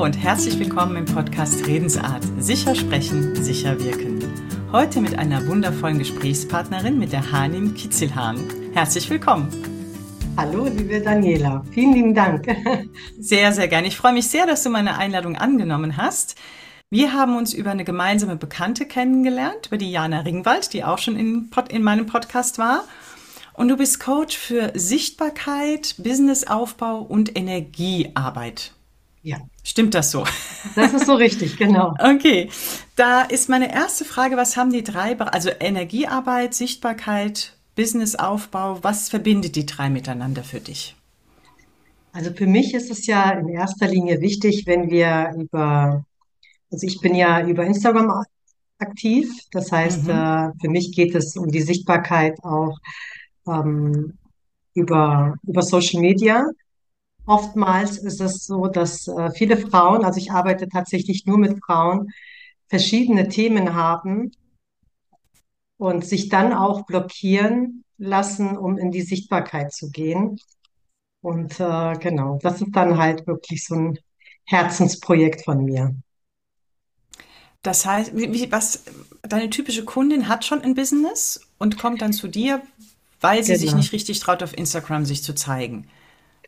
Hallo und herzlich willkommen im Podcast Redensart. Sicher sprechen, sicher wirken. Heute mit einer wundervollen Gesprächspartnerin, mit der Hanim Kitzelhahn. Herzlich willkommen. Hallo, liebe Daniela. Vielen lieben Dank. Sehr, sehr gerne. Ich freue mich sehr, dass du meine Einladung angenommen hast. Wir haben uns über eine gemeinsame Bekannte kennengelernt, über die Jana Ringwald, die auch schon in, in meinem Podcast war. Und du bist Coach für Sichtbarkeit, Businessaufbau und Energiearbeit. Ja. Stimmt das so? Das ist so richtig, genau. Okay. Da ist meine erste Frage, was haben die drei, also Energiearbeit, Sichtbarkeit, Businessaufbau, was verbindet die drei miteinander für dich? Also für mich ist es ja in erster Linie wichtig, wenn wir über, also ich bin ja über Instagram aktiv. Das heißt, mhm. äh, für mich geht es um die Sichtbarkeit auch ähm, über, über Social Media. Oftmals ist es so, dass äh, viele Frauen, also ich arbeite tatsächlich nur mit Frauen, verschiedene Themen haben und sich dann auch blockieren lassen, um in die Sichtbarkeit zu gehen. Und äh, genau, das ist dann halt wirklich so ein Herzensprojekt von mir. Das heißt, wie, was deine typische Kundin hat schon ein Business und kommt dann zu dir, weil sie genau. sich nicht richtig traut, auf Instagram sich zu zeigen.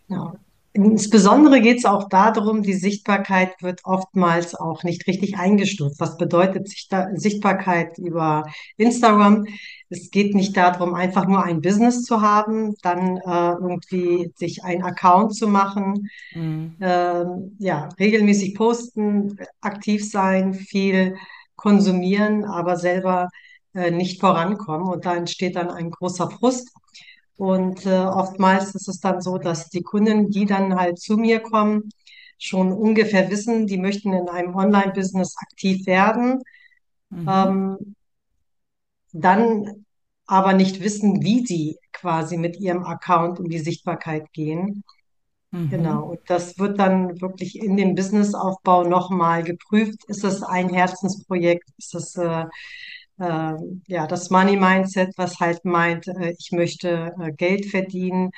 Genau. Insbesondere geht es auch darum, die Sichtbarkeit wird oftmals auch nicht richtig eingestuft. Was bedeutet Sichtbarkeit über Instagram? Es geht nicht darum, einfach nur ein Business zu haben, dann äh, irgendwie sich ein Account zu machen, mhm. äh, ja, regelmäßig posten, aktiv sein, viel konsumieren, aber selber äh, nicht vorankommen. Und da entsteht dann ein großer Frust. Und äh, oftmals ist es dann so, dass die Kunden, die dann halt zu mir kommen, schon ungefähr wissen, die möchten in einem Online-Business aktiv werden, mhm. ähm, dann aber nicht wissen, wie sie quasi mit ihrem Account in die Sichtbarkeit gehen. Mhm. Genau. Und das wird dann wirklich in dem Businessaufbau nochmal geprüft. Ist es ein Herzensprojekt? Ist es äh, äh, ja, das Money Mindset, was halt meint, äh, ich möchte äh, Geld verdienen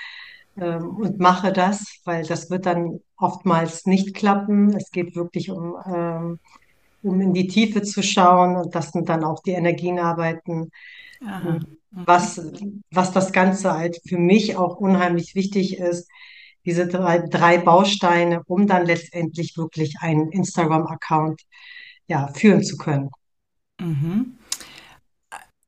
ähm, und mache das, weil das wird dann oftmals nicht klappen. Es geht wirklich um, ähm, um in die Tiefe zu schauen und das sind dann auch die Energienarbeiten. Aha. Was, was das Ganze halt für mich auch unheimlich wichtig ist, diese drei, drei Bausteine, um dann letztendlich wirklich einen Instagram-Account ja, führen zu können. Mhm.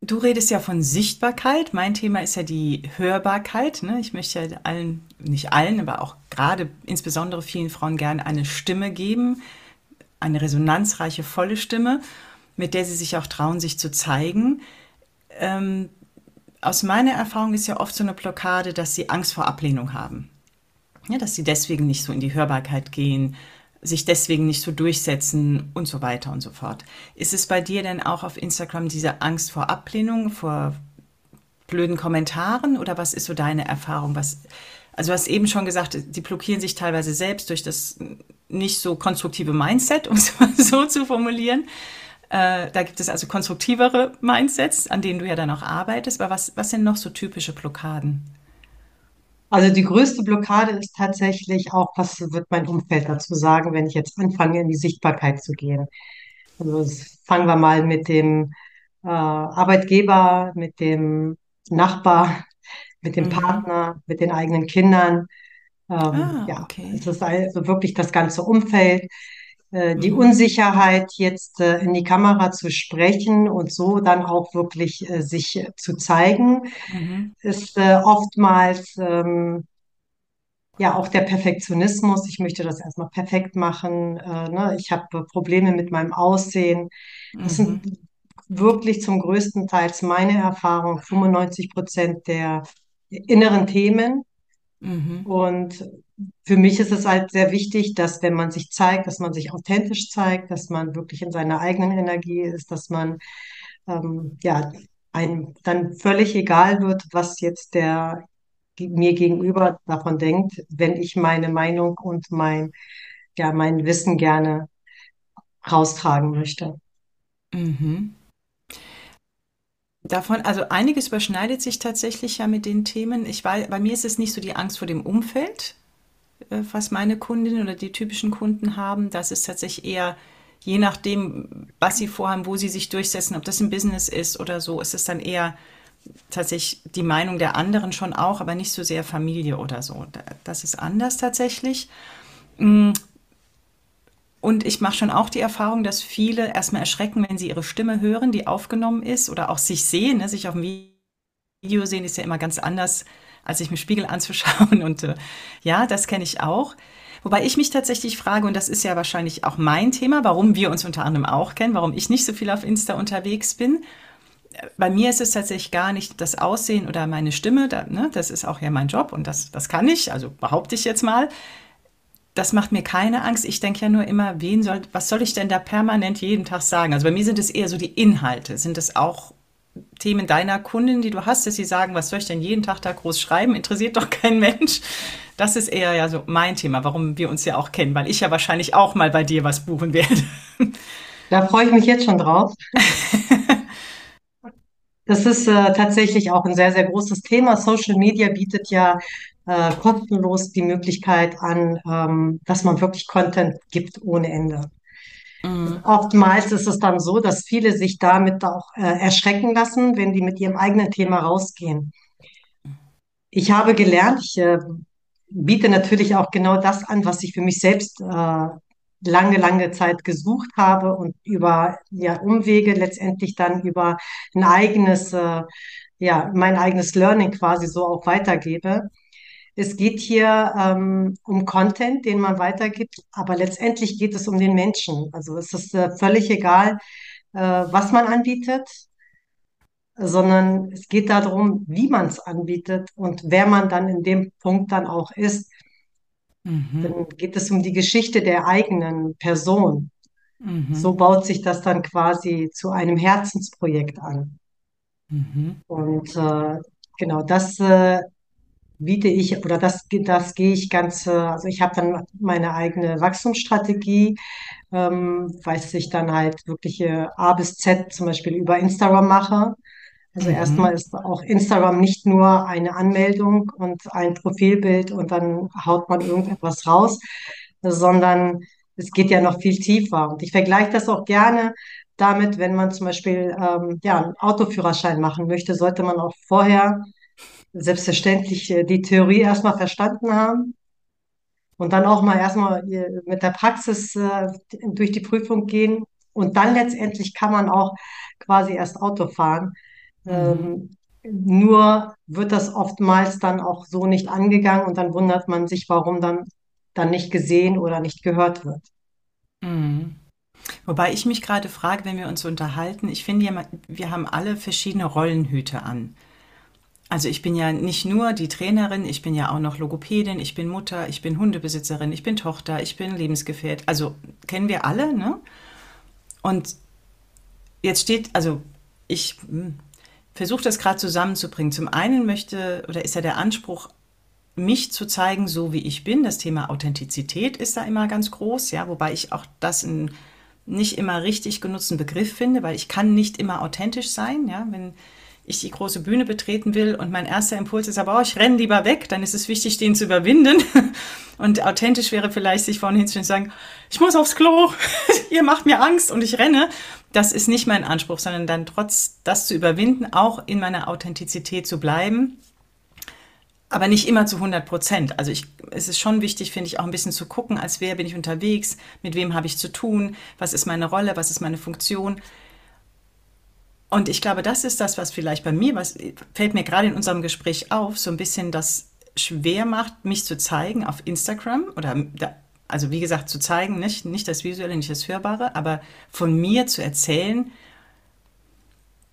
Du redest ja von Sichtbarkeit. Mein Thema ist ja die Hörbarkeit. Ne? Ich möchte ja allen, nicht allen, aber auch gerade insbesondere vielen Frauen gerne eine Stimme geben, eine resonanzreiche, volle Stimme, mit der sie sich auch trauen, sich zu zeigen. Ähm, aus meiner Erfahrung ist ja oft so eine Blockade, dass sie Angst vor Ablehnung haben. Ja, dass sie deswegen nicht so in die Hörbarkeit gehen, sich deswegen nicht so durchsetzen und so weiter und so fort. Ist es bei dir denn auch auf Instagram diese Angst vor Ablehnung, vor blöden Kommentaren oder was ist so deine Erfahrung? Was, also du hast eben schon gesagt, die blockieren sich teilweise selbst durch das nicht so konstruktive Mindset, um es mal so zu formulieren. Äh, da gibt es also konstruktivere Mindsets, an denen du ja dann auch arbeitest. Aber was, was sind noch so typische Blockaden? Also die größte Blockade ist tatsächlich auch, was wird mein Umfeld dazu sagen, wenn ich jetzt anfange, in die Sichtbarkeit zu gehen. Also fangen wir mal mit dem äh, Arbeitgeber, mit dem Nachbar, mit dem mhm. Partner, mit den eigenen Kindern. Ähm, ah, ja, okay. es ist also wirklich das ganze Umfeld. Äh, die mhm. Unsicherheit, jetzt äh, in die Kamera zu sprechen und so dann auch wirklich äh, sich zu zeigen, mhm. ist oftmals ähm, ja auch der Perfektionismus. Ich möchte das erstmal perfekt machen. Ne? Ich habe Probleme mit meinem Aussehen. Das mhm. sind wirklich zum größten Teil meine Erfahrung, 95 Prozent der inneren Themen. Mhm. Und für mich ist es halt sehr wichtig, dass wenn man sich zeigt, dass man sich authentisch zeigt, dass man wirklich in seiner eigenen Energie ist, dass man ähm, ja einem dann völlig egal wird, was jetzt der mir gegenüber davon denkt, wenn ich meine Meinung und mein ja mein Wissen gerne raustragen möchte. Mhm. Davon, also einiges überschneidet sich tatsächlich ja mit den Themen. Ich weiß, bei mir ist es nicht so die Angst vor dem Umfeld, was meine Kundinnen oder die typischen Kunden haben. Das ist tatsächlich eher, je nachdem, was sie vorhaben, wo sie sich durchsetzen, ob das ein Business ist oder so, ist es dann eher tatsächlich die Meinung der anderen schon auch, aber nicht so sehr Familie oder so. Das ist anders tatsächlich. Mm. Und ich mache schon auch die Erfahrung, dass viele erstmal erschrecken, wenn sie ihre Stimme hören, die aufgenommen ist oder auch sich sehen. Ne? Sich auf dem Video sehen ist ja immer ganz anders, als sich im Spiegel anzuschauen. Und äh, ja, das kenne ich auch. Wobei ich mich tatsächlich frage, und das ist ja wahrscheinlich auch mein Thema, warum wir uns unter anderem auch kennen, warum ich nicht so viel auf Insta unterwegs bin bei mir ist es tatsächlich gar nicht das Aussehen oder meine Stimme, da, ne, das ist auch ja mein Job und das, das kann ich, also behaupte ich jetzt mal. Das macht mir keine Angst. Ich denke ja nur immer, wen soll, was soll ich denn da permanent jeden Tag sagen? Also bei mir sind es eher so die Inhalte. Sind es auch Themen deiner Kundin, die du hast, dass sie sagen, was soll ich denn jeden Tag da groß schreiben? Interessiert doch kein Mensch. Das ist eher ja so mein Thema, warum wir uns ja auch kennen, weil ich ja wahrscheinlich auch mal bei dir was buchen werde. Da freue ich mich jetzt schon drauf. Das ist äh, tatsächlich auch ein sehr, sehr großes Thema. Social Media bietet ja äh, kostenlos die Möglichkeit an, ähm, dass man wirklich Content gibt ohne Ende. Mhm. Oftmals ist es dann so, dass viele sich damit auch äh, erschrecken lassen, wenn die mit ihrem eigenen Thema rausgehen. Ich habe gelernt, ich äh, biete natürlich auch genau das an, was ich für mich selbst äh, lange, lange Zeit gesucht habe und über ja, Umwege letztendlich dann über ein eigenes, äh, ja, mein eigenes Learning quasi so auch weitergebe. Es geht hier ähm, um Content, den man weitergibt, aber letztendlich geht es um den Menschen. Also es ist äh, völlig egal, äh, was man anbietet, sondern es geht darum, wie man es anbietet und wer man dann in dem Punkt dann auch ist. Mhm. Dann geht es um die Geschichte der eigenen Person. So Mhm. baut sich das dann quasi zu einem Herzensprojekt an. Mhm. Und äh, genau das äh, biete ich oder das, das gehe ich ganz, äh, also ich habe dann meine eigene Wachstumsstrategie, ähm, was ich dann halt wirklich äh, A bis Z zum Beispiel über Instagram mache. Also erstmal Mhm. ist auch Instagram nicht nur eine Anmeldung und ein Profilbild und dann haut man irgendetwas raus, sondern es geht ja noch viel tiefer. Und ich vergleiche das auch gerne damit, wenn man zum Beispiel ähm, ja, einen Autoführerschein machen möchte, sollte man auch vorher selbstverständlich äh, die Theorie erstmal verstanden haben und dann auch mal erstmal äh, mit der Praxis äh, durch die Prüfung gehen. Und dann letztendlich kann man auch quasi erst Auto fahren. Mhm. Ähm, nur wird das oftmals dann auch so nicht angegangen und dann wundert man sich, warum dann, dann nicht gesehen oder nicht gehört wird. Mhm. Wobei ich mich gerade frage, wenn wir uns unterhalten, ich finde ja, wir haben alle verschiedene Rollenhüte an. Also ich bin ja nicht nur die Trainerin, ich bin ja auch noch Logopädin, ich bin Mutter, ich bin Hundebesitzerin, ich bin Tochter, ich bin Lebensgefährt. Also kennen wir alle, ne? Und jetzt steht, also ich hm, versuche das gerade zusammenzubringen. Zum einen möchte oder ist ja der Anspruch, mich zu zeigen, so wie ich bin. Das Thema Authentizität ist da immer ganz groß, ja, wobei ich auch das einen nicht immer richtig genutzten Begriff finde, weil ich kann nicht immer authentisch sein, ja, wenn ich die große Bühne betreten will und mein erster Impuls ist aber, oh, ich renne lieber weg, dann ist es wichtig, den zu überwinden. Und authentisch wäre vielleicht, sich vorne hinzustellen und sagen, ich muss aufs Klo, ihr macht mir Angst und ich renne. Das ist nicht mein Anspruch, sondern dann trotz das zu überwinden, auch in meiner Authentizität zu bleiben aber nicht immer zu 100 Prozent. Also ich, es ist schon wichtig, finde ich, auch ein bisschen zu gucken, als wer bin ich unterwegs, mit wem habe ich zu tun, was ist meine Rolle, was ist meine Funktion. Und ich glaube, das ist das, was vielleicht bei mir, was fällt mir gerade in unserem Gespräch auf, so ein bisschen das schwer macht, mich zu zeigen auf Instagram oder da, also wie gesagt, zu zeigen, nicht, nicht das Visuelle, nicht das Hörbare, aber von mir zu erzählen,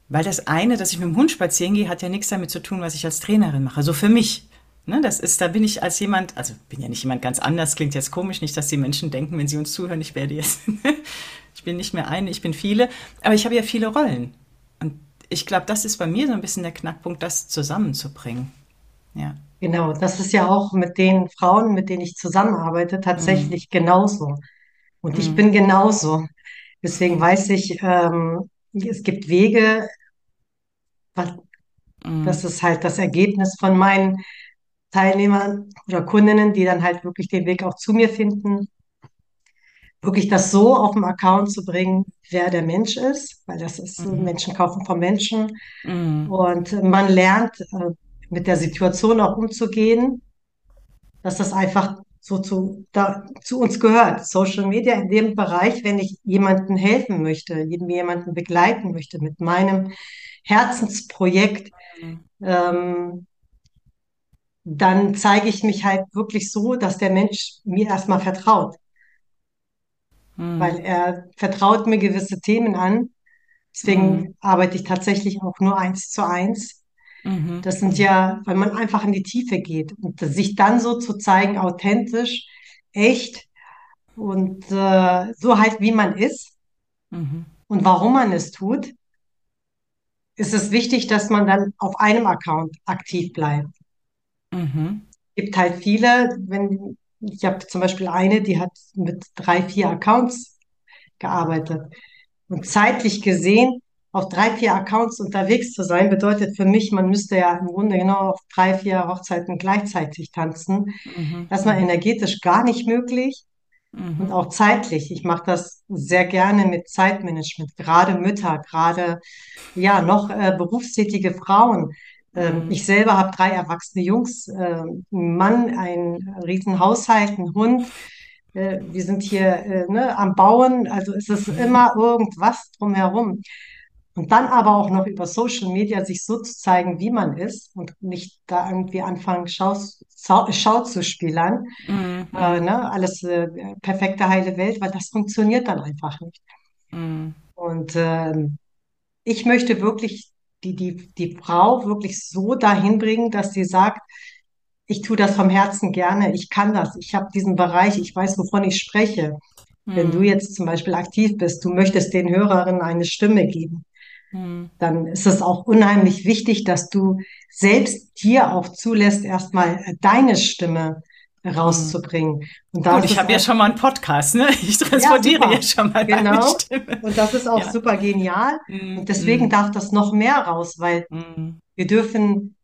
weil das eine, dass ich mit dem Hund spazieren gehe, hat ja nichts damit zu tun, was ich als Trainerin mache. So für mich. Ne, das ist, da bin ich als jemand, also bin ja nicht jemand ganz anders, klingt jetzt komisch, nicht, dass die Menschen denken, wenn sie uns zuhören, ich werde jetzt, ich bin nicht mehr eine, ich bin viele, aber ich habe ja viele Rollen. Ich glaube, das ist bei mir so ein bisschen der Knackpunkt, das zusammenzubringen. Ja. Genau, das ist ja auch mit den Frauen, mit denen ich zusammenarbeite, Mm, tatsächlich genauso. Und ich mm, bin genauso. Deswegen weiß ich, ähm, es gibt Wege, was, mm, das ist halt das Ergebnis von meinen Teilnehmer oder Kundinnen, die dann halt wirklich den Weg auch zu mir finden, wirklich das so auf dem Account zu bringen, wer der Mensch ist, weil das ist Mhm. Menschen kaufen vom Menschen. Mhm. Und man lernt äh, mit der Situation auch umzugehen, dass das einfach so zu, da, zu uns gehört. Social Media in dem Bereich, wenn ich jemandem helfen möchte, jemanden begleiten möchte mit meinem Herzensprojekt, Mhm. ähm, dann zeige ich mich halt wirklich so, dass der Mensch mir erstmal vertraut, weil Mhm. er vertraut mir gewisse Themen an. Mhm. Deswegen arbeite ich tatsächlich auch nur eins zu eins. Mhm. Das sind Mhm. ja, weil man einfach in die Tiefe geht und sich dann so zu zeigen, authentisch, echt und äh, so halt, wie man ist Mhm. und warum man es tut, ist es wichtig, dass man dann auf einem Account aktiv bleibt. Mhm. gibt halt viele, wenn ich habe zum Beispiel eine, die hat mit drei, vier Accounts gearbeitet. Und zeitlich gesehen, auf drei, vier Accounts unterwegs zu sein, bedeutet für mich, man müsste ja im Grunde genau auf drei, vier Hochzeiten gleichzeitig tanzen. Mhm. Das Mhm. energetisch gar nicht möglich und Mhm. auch zeitlich. Ich mache das sehr gerne mit Zeitmanagement, gerade Mütter, gerade ja noch äh, berufstätige Frauen. Ähm, Mhm. ich selber habe drei erwachsene Jungs, äh, einen Mann, einen riesen Haushalt, einen Hund. Äh, wir sind hier äh, ne, am Bauen, also es ist immer irgendwas drumherum. Und dann aber auch noch über Social Media sich so zu zeigen, wie man ist und nicht da irgendwie anfangen, Schau, Schau, zu spielern, Mhm. äh, Mhm. ne, alles äh, perfekte heile Welt, weil das funktioniert dann einfach nicht. Mhm. Und ähm, ich möchte wirklich die, die, die Frau wirklich so dahin bringen, dass sie sagt, ich tue das vom Herzen gerne, ich kann das, ich habe diesen Bereich, ich weiß, wovon ich spreche. Wenn du Mhm. jetzt zum Beispiel aktiv bist, du möchtest den Hörerinnen eine Stimme geben, Mhm. dann ist es auch unheimlich wichtig, dass du selbst dir auch zulässt, erstmal deine Stimme. Rauszubringen. Und da Gut, ich habe ja schon mal einen Podcast, ne? Ich ja transportiere ja super, schon mal genau. Stimme. Und das ist auch Ja. super genial. Und Mhm. deswegen Mhm. darf das noch mehr raus, weil Mhm. wir dürfen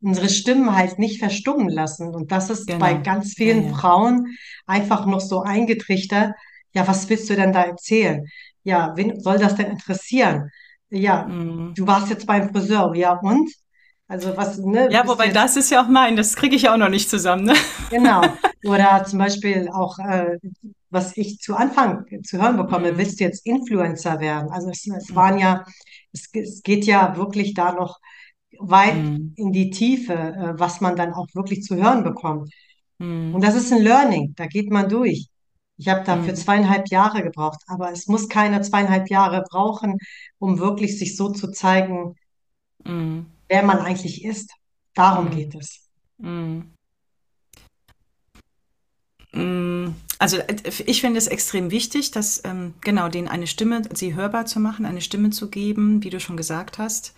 unsere Stimmen halt nicht verstummen lassen. Und das ist bei Genau. ganz Ja, vielen ja. Frauen einfach noch so eingetrichtert. Ja, was willst du denn da erzählen? Ja, wen soll das denn interessieren? Ja, Mhm. du warst jetzt beim Friseur. Ja, und? Also was, ne, Ja, wobei jetzt das ist ja auch mein, das kriege ich ja auch noch nicht zusammen, ne? Genau. Oder zum Beispiel auch, äh, was ich zu Anfang zu hören bekomme, Mhm. willst du jetzt Influencer werden? Also es, es waren Mhm. ja, es, es geht ja wirklich da noch weit Mhm. in die Tiefe, äh, was man dann auch wirklich zu hören bekommt. Und Mhm. das ist ein Learning, da geht man durch. Ich habe dafür Mhm. zweieinhalb Jahre gebraucht, aber es muss keine zweieinhalb Jahre brauchen, um wirklich sich so zu zeigen, Mhm. Wer man eigentlich ist. Darum Mhm. geht es. Mhm. Mm, Also äh, ich finde es extrem wichtig, dass ähm, genau denen eine Stimme, sie hörbar zu machen, eine Stimme zu geben, wie du schon gesagt hast.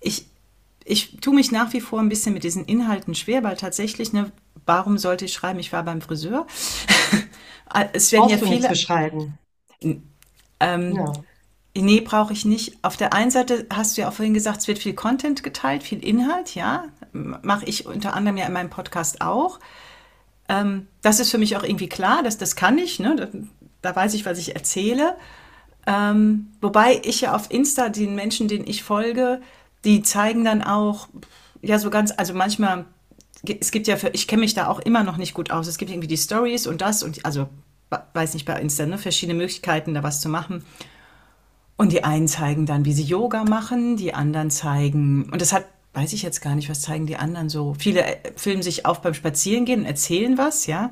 Ich, ich tue mich nach wie vor ein bisschen mit diesen Inhalten schwer, weil tatsächlich, ne, warum sollte ich schreiben, ich war beim Friseur? es werden ja Brauchst nicht viele, beschreiben. ähm, Ja. Nee, brauche ich nicht. Auf der einen Seite hast du ja auch vorhin gesagt, es wird viel Content geteilt, viel Inhalt, ja. Mache ich unter anderem ja in meinem Podcast auch. Ähm, das ist für mich auch irgendwie klar, dass das kann ich, ne? da, da weiß ich, was ich erzähle. Ähm, wobei ich ja auf Insta den Menschen, denen ich folge, die zeigen dann auch, ja, so ganz, also manchmal, es gibt ja für, ich kenne mich da auch immer noch nicht gut aus. Es gibt irgendwie die Stories und das und also, weiß nicht, bei Insta, ne, verschiedene Möglichkeiten, da was zu machen. Und die einen zeigen dann, wie sie Yoga machen, die anderen zeigen, und das hat, weiß ich jetzt gar nicht, was zeigen die anderen so. Viele äh, filmen sich auf beim Spazierengehen und erzählen was, ja.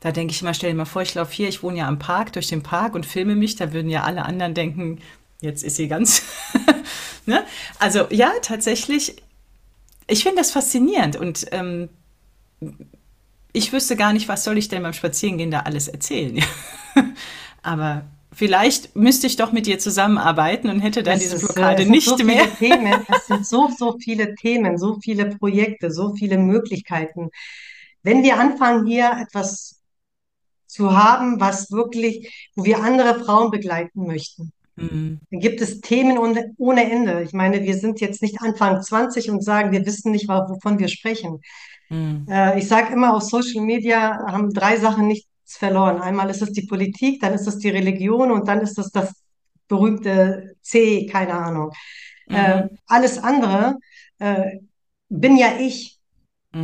Da denke ich immer, stell dir mal vor, ich laufe hier, ich wohne ja am Park, durch den Park und filme mich, da würden ja alle anderen denken, jetzt ist sie ganz. ne? Also ja, tatsächlich, ich finde das faszinierend und ähm, ich wüsste gar nicht, was soll ich denn beim Spazierengehen da alles erzählen. Aber vielleicht müsste ich doch mit dir zusammenarbeiten und hätte dann Es diese ist, äh, Blockade es sind so nicht mehr. viele Themen, es sind so, so viele Themen, so viele Projekte, so viele Möglichkeiten. Wenn wir anfangen, hier etwas zu haben, was wirklich, wo wir andere Frauen begleiten möchten, Mm, dann gibt es Themen ohne, ohne Ende. Ich meine, wir sind jetzt nicht Anfang 20 und sagen, wir wissen nicht, wovon wir sprechen. Mhm. Äh, ich sage immer, auf Social Media haben drei Sachen nichts verloren. Einmal ist es die Politik, dann ist es die Religion und dann ist es das berühmte C, keine Ahnung. Äh, Mhm. alles andere äh, bin ja ich.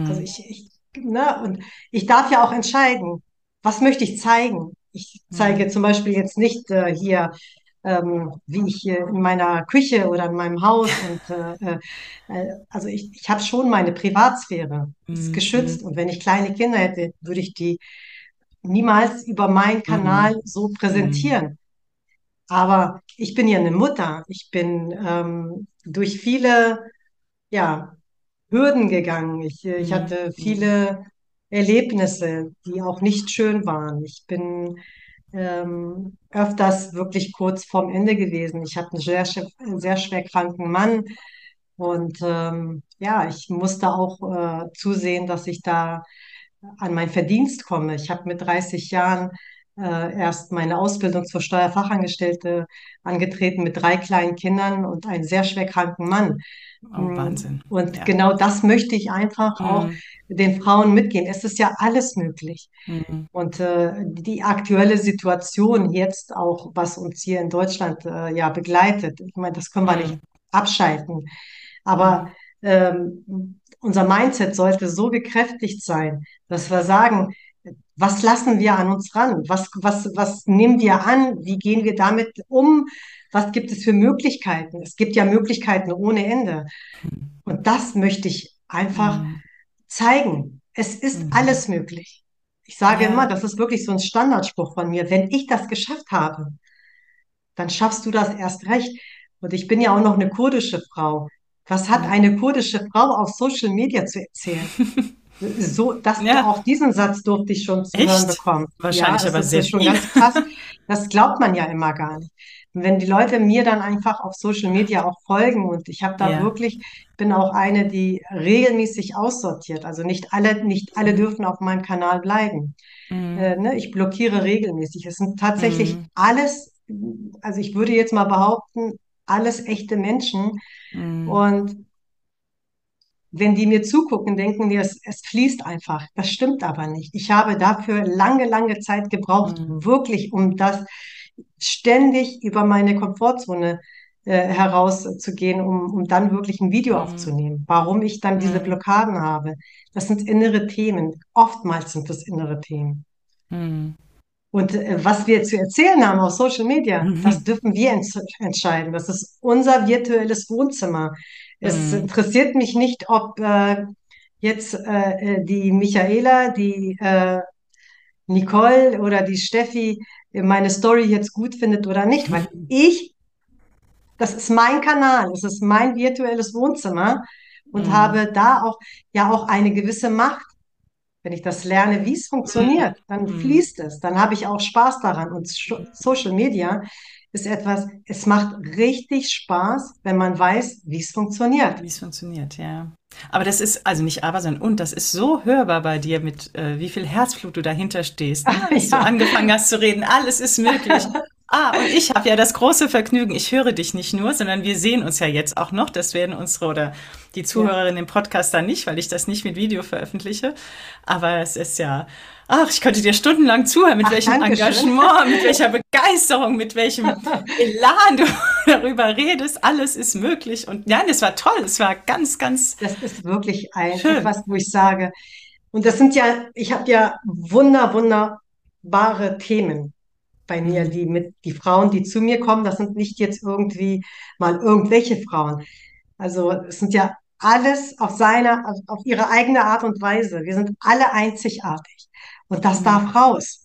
Also Mhm. ich, ich, ne, und ich darf ja auch entscheiden, was möchte ich zeigen. Ich zeige Mhm. zum Beispiel jetzt nicht äh, hier, ähm, wie ich hier in meiner Küche oder in meinem Haus und äh, äh, äh, also ich, ich habe schon meine Privatsphäre, ist Mhm. geschützt. Und wenn ich kleine Kinder hätte, würde ich die niemals über meinen Mhm. Kanal so Mhm. präsentieren. Aber ich bin ja eine Mutter. Ich bin ähm, durch viele, ja, Hürden gegangen. Ich, äh, ich Mhm. hatte Mhm. viele Erlebnisse, die auch nicht schön waren. Ich bin ähm, öfters wirklich kurz vorm Ende gewesen. Ich habe einen sehr, sehr schwer kranken Mann und ähm, ja, ich musste auch äh, zusehen, dass ich da an meinen Verdienst komme. Ich habe mit 30 Jahren äh, erst meine Ausbildung zur Steuerfachangestellte angetreten mit drei kleinen Kindern und einem sehr schwer kranken Mann. Oh, Mm, Wahnsinn. Und Ja. genau das möchte ich einfach auch Mhm. den Frauen mitgeben. Es ist ja alles möglich. Mhm. Und äh, die aktuelle Situation jetzt auch, was uns hier in Deutschland äh, ja begleitet, ich meine, das können wir nicht Mhm. abschalten. Aber Mhm. ähm, unser Mindset sollte so gekräftigt sein, dass wir sagen, was lassen wir an uns ran? Was, was, was nehmen wir an? Wie gehen wir damit um? Was gibt es für Möglichkeiten? Es gibt ja Möglichkeiten ohne Ende. Und das möchte ich einfach Mhm. zeigen. Es ist Mhm. alles möglich. Ich sage immer, Ja. das ist wirklich so ein Standardspruch von mir. Wenn ich das geschafft habe, dann schaffst du das erst recht. Und ich bin ja auch noch eine kurdische Frau. Was hat Ja. eine kurdische Frau auf Social Media zu erzählen? So, das, Ja. auch diesen Satz durfte ich schon zu hören Echt? bekommen. Ja, Wahrscheinlich es aber ist ja sehr schon viel. ganz krass. Das glaubt man ja immer gar nicht. Und wenn die Leute mir dann einfach auf Social Media auch folgen und ich habe da Ja. wirklich, bin auch eine, die regelmäßig aussortiert. Also nicht alle, nicht alle Mhm. dürfen auf meinem Kanal bleiben. Äh, Mhm. ne? Ich blockiere regelmäßig. Es sind tatsächlich Mhm. alles, also ich würde jetzt mal behaupten, alles echte Menschen. Mhm. Und wenn die mir zugucken, denken die, es, es fließt einfach. Das stimmt aber nicht. Ich habe dafür lange, lange Zeit gebraucht, Mhm. wirklich, um das ständig über meine Komfortzone äh, herauszugehen, um, um dann wirklich ein Video Mhm. aufzunehmen. Warum ich dann diese Mhm. Blockaden habe, das sind innere Themen. Oftmals sind das innere Themen. Mhm. Und äh, was wir zu erzählen haben auf Social Media, das Mhm. dürfen wir ents entscheiden. Das ist unser virtuelles Wohnzimmer. Es Mhm. interessiert mich nicht, ob äh, jetzt äh, äh, die Michaela, die äh, Nicole oder die Steffi meine Story jetzt gut findet oder nicht, weil ich, das ist mein Kanal, es ist mein virtuelles Wohnzimmer und Mhm. habe da auch ja auch eine gewisse Macht. Wenn ich das lerne, wie es funktioniert, dann Mhm. fließt es, dann habe ich auch Spaß daran. Und Scho- Social Media ist etwas, es macht richtig Spaß, wenn man weiß, wie es funktioniert. Wie es funktioniert, ja. Aber das ist, also nicht aber, sondern und, das ist so hörbar bei dir, mit äh, wie viel Herzblut du dahinter stehst, ne? Als du Ja, angefangen hast zu reden, alles ist möglich. Ah, und ich habe ja das große Vergnügen, ich höre dich nicht nur, sondern wir sehen uns ja jetzt auch noch. Das werden unsere oder die ja. Zuhörerinnen im Podcast dann nicht, weil ich das nicht mit Video veröffentliche. Aber es ist ja, ach, ich könnte dir stundenlang zuhören, mit Ach, welchem. Engagement, mit welcher Begeisterung, mit welchem Elan du darüber redest. Alles ist möglich. Und nein, es war toll. Es war ganz, ganz Das ist wirklich ein schön. etwas, wo ich sage, und das sind ja, ich habe ja wunder, wunderbare Themen bei mir, Mhm. die mit, die Frauen, die zu mir kommen, das sind nicht jetzt irgendwie mal irgendwelche Frauen. Also es sind ja alles auf seine, auf, ihre eigene Art und Weise. Wir sind alle einzigartig. Und das Mhm. darf raus.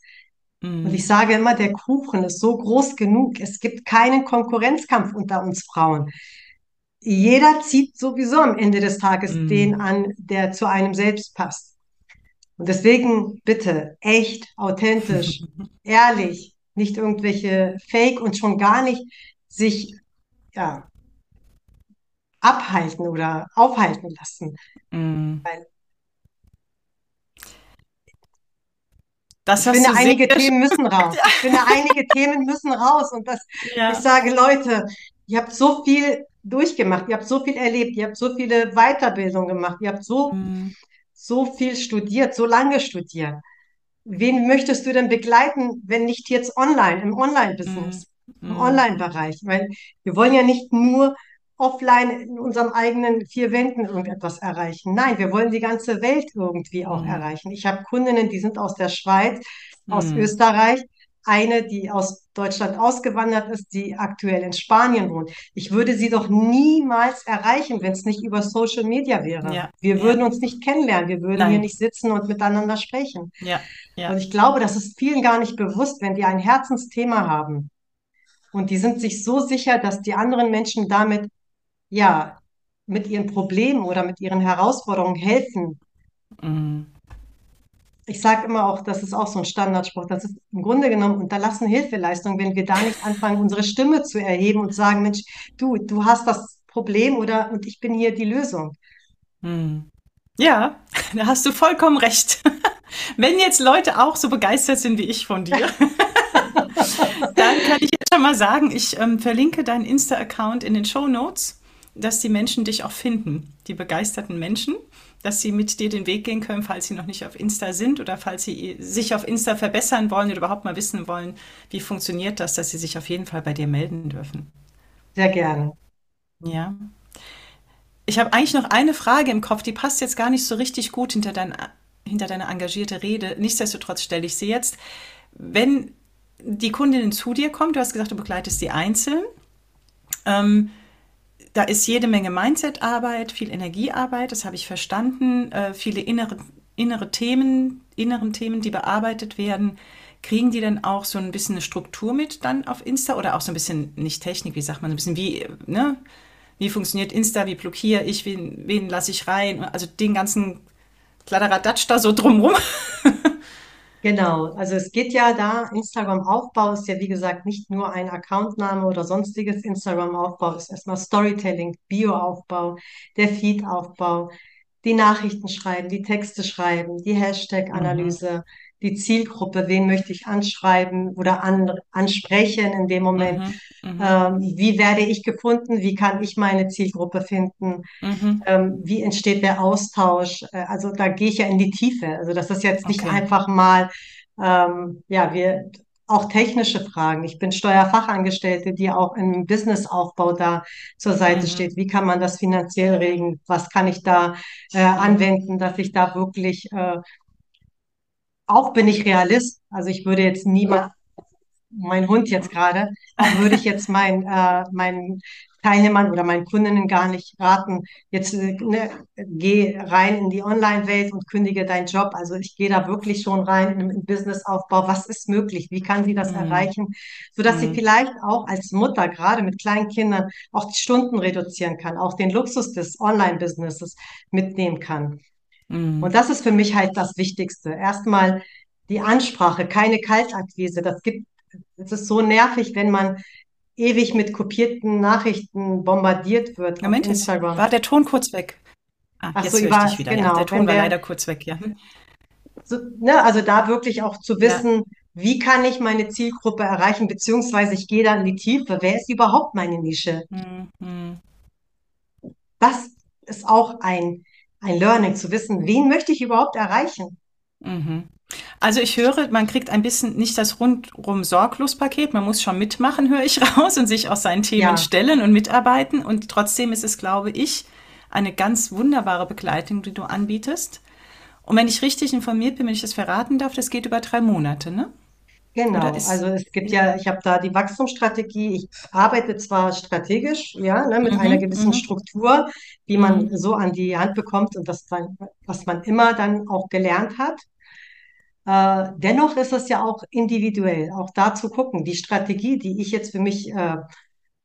Und ich Mhm. sage immer, der Kuchen ist so groß genug. Es gibt keinen Konkurrenzkampf unter uns Frauen. Jeder zieht sowieso am Ende des Tages den Mhm. an, der zu einem selbst passt. Und deswegen bitte echt, authentisch, ehrlich, nicht irgendwelche Fake und schon gar nicht sich ja, abhalten oder aufhalten lassen. Weil Das ich finde, einige Themen müssen raus. Ich finde, einige Themen müssen raus. Und das, ich Ja. sage, Leute, ihr habt so viel durchgemacht, ihr habt so viel erlebt, ihr habt so viele Weiterbildungen gemacht, ihr habt so, Mhm. so viel studiert, so lange studiert. Wen möchtest du denn begleiten, wenn nicht jetzt online, im Online-Business, im mm, Online-Bereich? Weil wir wollen ja nicht nur offline in unserem eigenen vier Wänden irgendetwas erreichen. Nein, wir wollen die ganze Welt irgendwie auch mm, erreichen. Ich habe Kundinnen, die sind aus der Schweiz, aus mm. Österreich, eine, die aus Deutschland ausgewandert ist, die aktuell in Spanien wohnt. Ich würde sie doch niemals erreichen, wenn es nicht über Social Media wäre. Ja, Wir ja, würden uns nicht kennenlernen, wir würden hier nein, nicht sitzen und miteinander sprechen. ja, Und ich glaube, das ist vielen gar nicht bewusst, wenn die ein Herzensthema haben und die sind sich so sicher, dass die anderen Menschen damit, ja, mit ihren Problemen oder mit ihren Herausforderungen helfen. Mm, Ich sage immer auch, das ist auch so ein Standardspruch, das ist im Grunde genommen unterlassene Hilfeleistung, wenn wir da nicht anfangen, unsere Stimme zu erheben und sagen, Mensch, du, du hast das Problem oder und ich bin hier die Lösung. mm. Ja, da hast du vollkommen recht. Wenn jetzt Leute auch so begeistert sind wie ich von dir, dann kann ich jetzt schon mal sagen, ich ähm, verlinke deinen Insta-Account in den Show Notes, dass die Menschen dich auch finden, die begeisterten Menschen, dass sie mit dir den Weg gehen können, falls sie noch nicht auf Insta sind oder falls sie sich auf Insta verbessern wollen oder überhaupt mal wissen wollen, wie funktioniert das, dass sie sich auf jeden Fall bei dir melden dürfen. Sehr gerne. Ja. Ich habe eigentlich noch eine Frage im Kopf, die passt jetzt gar nicht so richtig gut hinter dein, hinter deine engagierte Rede. Nichtsdestotrotz stelle ich sie jetzt. Wenn die Kundin zu dir kommt, du hast gesagt, du begleitest sie einzeln, ähm, da ist jede Menge Mindset-Arbeit, viel Energiearbeit, das habe ich verstanden, äh, viele innere, innere Themen, inneren Themen, die bearbeitet werden. Kriegen die dann auch so ein bisschen eine Struktur mit dann auf Insta oder auch so ein bisschen, nicht Technik, wie sagt man, ein bisschen wie, ne? Wie funktioniert Insta, wie blockiere ich, wen, wen lasse ich rein? Also den ganzen Kladderadatsch da so drumrum. Genau, also es geht ja da, Instagram-Aufbau ist ja wie gesagt nicht nur ein Accountname oder sonstiges. Instagram-Aufbau ist erstmal Storytelling, Bio-Aufbau, der Feed-Aufbau, die Nachrichten schreiben, die Texte schreiben, die Mhm, Hashtag-Analyse, die Zielgruppe, wen möchte ich anschreiben oder an, ansprechen in dem Moment. mhm, mhm, Ähm, wie werde ich gefunden? Wie kann ich meine Zielgruppe finden? mhm. ähm, wie entsteht der Austausch? Äh, also da gehe ich ja in die Tiefe. Also das ist jetzt nicht Okay. einfach mal, ähm, ja, wir auch technische Fragen. Ich bin Steuerfachangestellte, die auch im Businessaufbau da zur Seite Mhm, steht. Wie kann man das finanziell regeln? Was kann ich da äh, anwenden, dass ich da wirklich, äh, auch bin ich Realist. Also ich würde jetzt niemand mein Hund jetzt gerade, würde ich jetzt mein, äh, meinen Teilnehmern oder meinen Kundinnen gar nicht raten, jetzt äh, ne, geh rein in die Online-Welt und kündige deinen Job. Also ich gehe da wirklich schon rein im, im Businessaufbau. Was ist möglich? Wie kann sie das mhm, erreichen? Sodass sie mhm, vielleicht auch als Mutter, gerade mit kleinen Kindern, auch die Stunden reduzieren kann, auch den Luxus des Online-Businesses mitnehmen kann. Und mhm. das ist für mich halt das Wichtigste. Erstmal die Ansprache, keine Kaltakquise. Das gibt, es ist so nervig, wenn man ewig mit kopierten Nachrichten bombardiert wird auf Moment, jetzt Instagram. war der Ton kurz weg. Ah, Ach so, jetzt höre ich dich über, wieder. Ja, der genau, Ton wenn war wir, leider kurz weg, ja. Hm. so, ne, also da wirklich auch zu Ja. wissen, wie kann ich meine Zielgruppe erreichen, beziehungsweise ich gehe da in die Tiefe. Wer ist überhaupt meine Nische? Mhm, mhm, Das ist auch ein, ein Learning, zu wissen, wen möchte ich überhaupt erreichen? mhm. Also ich höre, man kriegt ein bisschen nicht das rundrum sorglos Paket, man muss schon mitmachen, höre ich raus, und sich auch seinen Themen Ja, stellen und mitarbeiten. Und trotzdem ist es, glaube ich, eine ganz wunderbare Begleitung, die du anbietest. Und wenn ich richtig informiert bin, wenn ich das verraten darf, das geht über drei Monate, ne? Genau, also es gibt ja, ich habe da die Wachstumsstrategie. Ich arbeite zwar strategisch, ja, ne, mit einer Mhm, gewissen mhm, Struktur, die man mhm, so an die Hand bekommt und das dann, was man immer dann auch gelernt hat. Äh, dennoch ist es ja auch individuell, auch da zu gucken. Die Strategie, die ich jetzt für mich äh,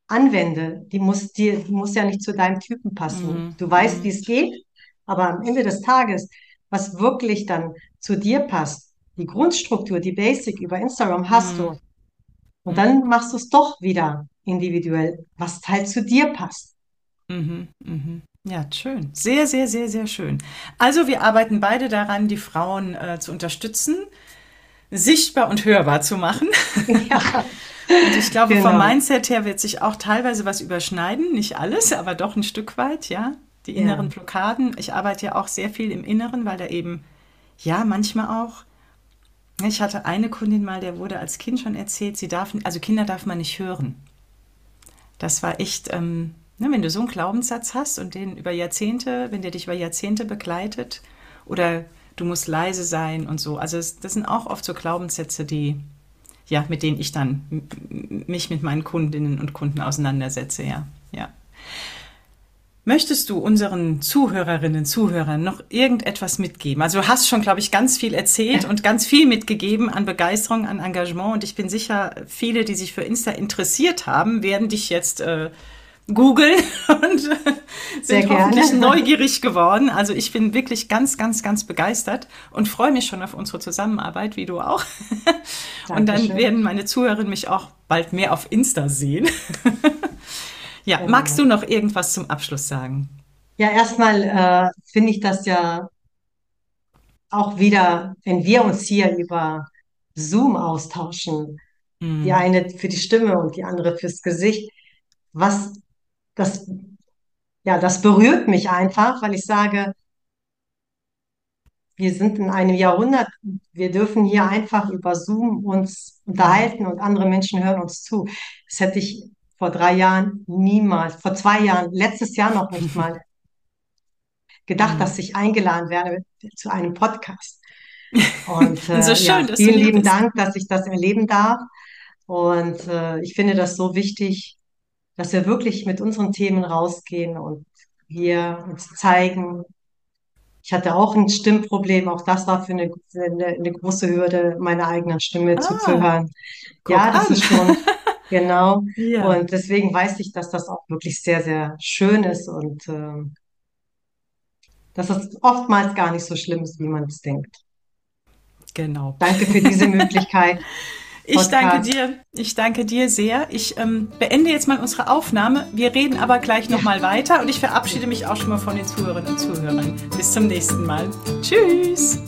anwende, die muss dir, die muss ja nicht zu deinem Typen passen. mhm, Du weißt, wie mhm, es geht, aber am Ende des Tages, was wirklich dann zu dir passt, die Grundstruktur, die Basic über Instagram hast mhm, du. Und mhm. dann machst du es doch wieder individuell, was halt zu dir passt. Mhm, mhm. Ja, schön. Sehr, sehr, sehr, sehr schön. Also wir arbeiten beide daran, die Frauen äh, zu unterstützen, sichtbar und hörbar zu machen. Ja, Und ich glaube, vom genau. Mindset her wird sich auch teilweise was überschneiden. Nicht alles, aber doch ein Stück weit, ja. die inneren ja. Blockaden. Ich arbeite ja auch sehr viel im Inneren, weil da eben, ja, manchmal auch, ich hatte eine Kundin mal, der wurde als Kind schon erzählt, sie darf, also Kinder darf man nicht hören. Das war echt, ähm, ne, wenn du so einen Glaubenssatz hast und den über Jahrzehnte, wenn der dich über Jahrzehnte begleitet, oder du musst leise sein und so. Also das, das sind auch oft so Glaubenssätze, die, ja, mit denen ich dann mich mit meinen Kundinnen und Kunden auseinandersetze, ja, ja. Möchtest du unseren Zuhörerinnen, Zuhörern noch irgendetwas mitgeben? Also du hast schon, glaube ich, ganz viel erzählt und ganz viel mitgegeben an Begeisterung, an Engagement. Und ich bin sicher, viele, die sich für Insta interessiert haben, werden dich jetzt äh, googeln und äh, sind hoffentlich neugierig geworden. Also ich bin wirklich ganz, ganz, ganz begeistert und freue mich schon auf unsere Zusammenarbeit, wie du auch. und dann werden meine Zuhörerinnen mich auch bald mehr auf Insta sehen. Ja, genau. magst du noch irgendwas zum Abschluss sagen? Ja, erstmal äh, finde ich das ja auch wieder, wenn wir uns hier über Zoom austauschen, mm. die mhm. eine für die Stimme und die andere fürs Gesicht, was das, ja, das berührt mich einfach, weil ich sage, wir sind in einem Jahrhundert, wir dürfen hier einfach über Zoom uns unterhalten und andere Menschen hören uns zu. Das hätte ich vor drei Jahren niemals, vor zwei Jahren, letztes Jahr noch nicht mal gedacht, mhm. dass ich eingeladen werde zu einem Podcast. Und, äh, so schön, ja, vielen lieben. Dank, dass ich das erleben darf. Und äh, ich finde das so wichtig, dass wir wirklich mit unseren Themen rausgehen und hier uns zeigen. Ich hatte auch ein Stimmproblem, auch das war für eine, eine, eine große Hürde, meiner eigenen Stimme ah, zuzuhören. Ja, das an. ist schon, Genau. Ja. Und deswegen weiß ich, dass das auch wirklich sehr, sehr schön ist und äh, dass es oftmals gar nicht so schlimm ist, wie man es denkt. Genau. Danke für diese Möglichkeit. Ich danke dir. Ich danke dir sehr. Ich ähm, beende jetzt mal unsere Aufnahme. Wir reden aber gleich nochmal weiter und ich verabschiede mich auch schon mal von den Zuhörerinnen und Zuhörern. Bis zum nächsten Mal. Tschüss.